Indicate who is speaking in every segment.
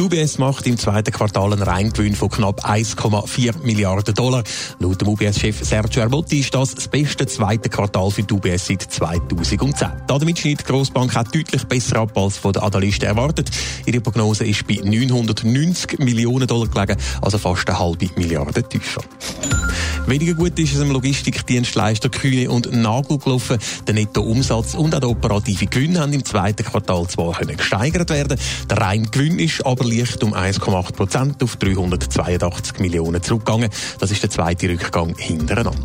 Speaker 1: Die UBS macht im zweiten Quartal einen Reingewinn von knapp 1,4 Milliarden Dollar. Laut dem UBS-Chef Sergio Ermotti ist das das beste zweite Quartal für die UBS seit 2010. Damit schneidet die Grossbank auch deutlich besser ab als von den Analysten erwartet. Ihre Prognose ist bei 990 Millionen Dollar gelegen, also fast eine halbe Milliarde tiefer. Weniger gut ist es im Logistikdienstleister Kühne und Nagel gelaufen. Der Nettoumsatz und auch der operative Gewinn haben im zweiten Quartal zwar können gesteigert werden. Der reine Gewinn ist aber leicht um 1,8 Prozent auf 382 Millionen zurückgegangen. Das ist der zweite Rückgang hintereinander.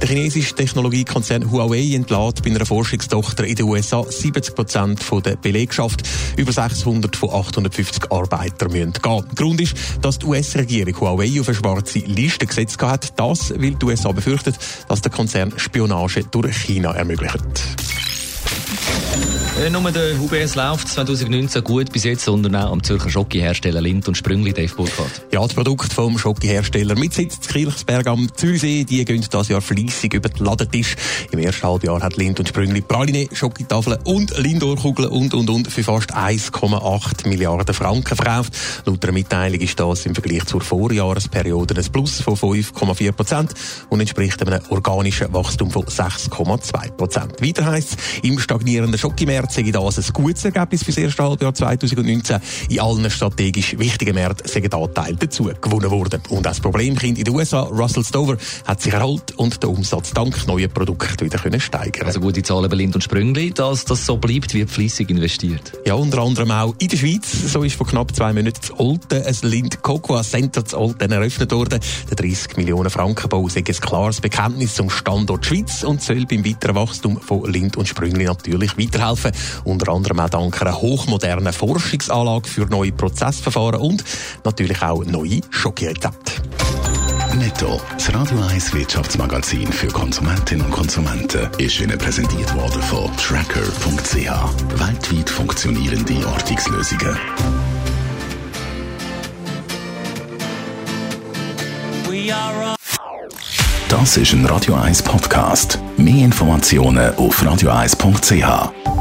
Speaker 1: Der chinesische Technologiekonzern Huawei entlädt bei einer Forschungstochter in den USA 70 Prozent der Belegschaft. Über 600 von 850 Arbeitern müssen gehen. Grund ist, dass die US-Regierung Huawei auf eine schwarze Liste gesetzt hat. Das, weil die USA befürchtet, dass der Konzern Spionage durch China ermöglicht.
Speaker 2: Äh, nur der UBS läuft 2019 gut bis jetzt, auch am Zürcher Schokihersteller Lind und Sprüngli, Dave Burkhardt.
Speaker 1: Ja, das Produkt vom Schokihersteller mit Sitz in Kirchsberg am Zürichsee, die gehen dieses Jahr fleissig über den Ladentisch. Im ersten Halbjahr hat Lind und Sprüngli Praline, Schokitafeln und Lindorkugeln und, und, und für fast 1,8 Milliarden Franken verkauft. Laut der Mitteilung ist das im Vergleich zur Vorjahresperiode ein Plus von 5,4 Prozent und entspricht einem organischen Wachstum von 6,2 Prozent. Weiter heisst es, im stagnierenden Schokimärkten Märkten sei das ein gutes Ergebnis für das erste Halbjahr 2019. In allen strategisch wichtigen Märkten sind Anteile dazu gewonnen worden. Und das Problemkind in den USA, Russell Stover, hat sich erholt und den Umsatz dank neuen Produkten wieder können steigern
Speaker 2: Also gute Zahlen bei Lind und Sprüngli, dass das so bleibt, wird fließig investiert.
Speaker 1: Ja, unter anderem auch in der Schweiz. So ist vor knapp zwei Monaten das Olten ein Lind Cocoa Center zu Olten eröffnet worden. Der 30 Millionen Franken Bau ist ein klares Bekenntnis zum Standort Schweiz und soll beim weiteren Wachstum von Lind und Sprüngli natürlich weiterhelfen. Unter anderem auch dank einer hochmodernen Forschungsanlage für neue Prozessverfahren und natürlich auch neue Schokirezepte.
Speaker 3: Netto, das Radio 1 Wirtschaftsmagazin für Konsumentinnen und Konsumenten, ist Ihnen präsentiert worden von Tracker.ch. Weltweit funktionierende Ortungslösungen. Das ist ein Radio 1 Podcast. Mehr Informationen auf radio1.ch.